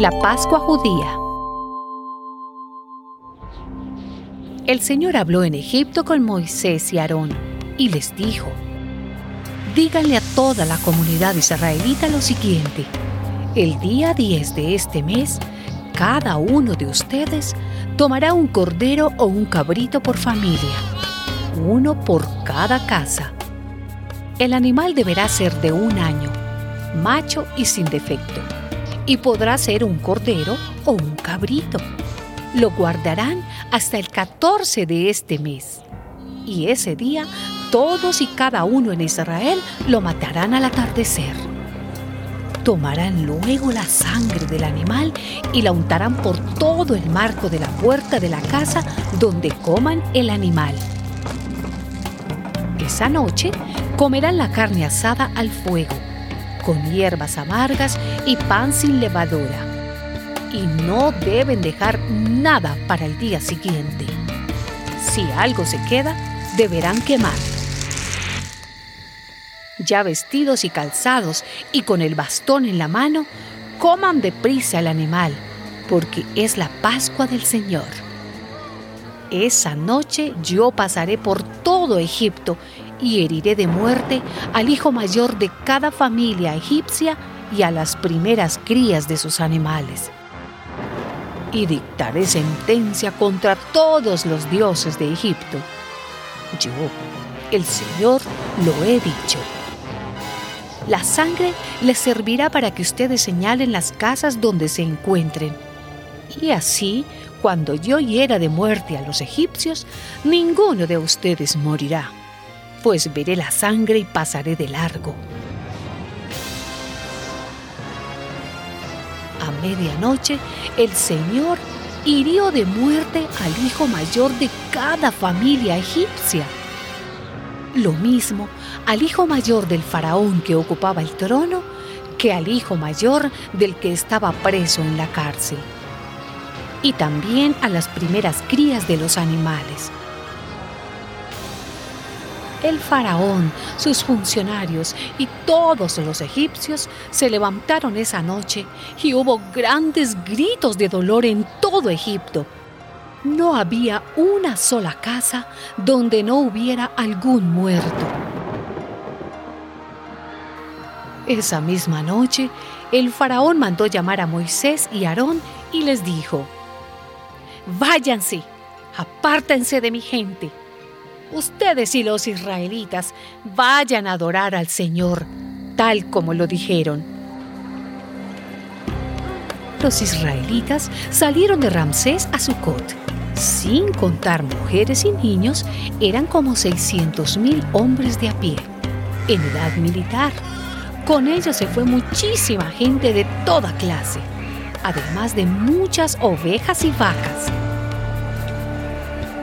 La Pascua Judía. El Señor habló en Egipto con Moisés y Aarón y les dijo, díganle a toda la comunidad israelita lo siguiente, el día 10 de este mes, cada uno de ustedes tomará un cordero o un cabrito por familia, uno por cada casa. El animal deberá ser de un año, macho y sin defecto, y podrá ser un cordero o un cabrito. Lo guardarán hasta el 14 de este mes, y ese día todos y cada uno en Israel lo matarán al atardecer. Tomarán luego la sangre del animal y la untarán por todo el marco de la puerta de la casa donde coman el animal. Esa noche comerán la carne asada al fuego, con hierbas amargas y pan sin levadura. Y no deben dejar nada para el día siguiente. Si algo se queda, deberán quemar ya vestidos y calzados y con el bastón en la mano, coman deprisa el animal, porque es la Pascua del Señor. Esa noche yo pasaré por todo Egipto y heriré de muerte al hijo mayor de cada familia egipcia y a las primeras crías de sus animales. Y dictaré sentencia contra todos los dioses de Egipto. Yo, el Señor, lo he dicho. La sangre les servirá para que ustedes señalen las casas donde se encuentren. Y así, cuando yo hiera de muerte a los egipcios, ninguno de ustedes morirá, pues veré la sangre y pasaré de largo. A medianoche, el Señor hirió de muerte al hijo mayor de cada familia egipcia lo mismo al hijo mayor del faraón que ocupaba el trono que al hijo mayor del que estaba preso en la cárcel, y también a las primeras crías de los animales. El faraón, sus funcionarios y todos los egipcios se levantaron esa noche y hubo grandes gritos de dolor en todo Egipto no había una sola casa donde no hubiera algún muerto. Esa misma noche, el faraón mandó llamar a Moisés y Aarón y les dijo, Váyanse, apártense de mi gente. Ustedes y los israelitas vayan a adorar al Señor, tal como lo dijeron. Los israelitas salieron de Ramsés a Sucot sin contar mujeres y niños, eran como 600.000 hombres de a pie, en edad militar. Con ellos se fue muchísima gente de toda clase, además de muchas ovejas y vacas.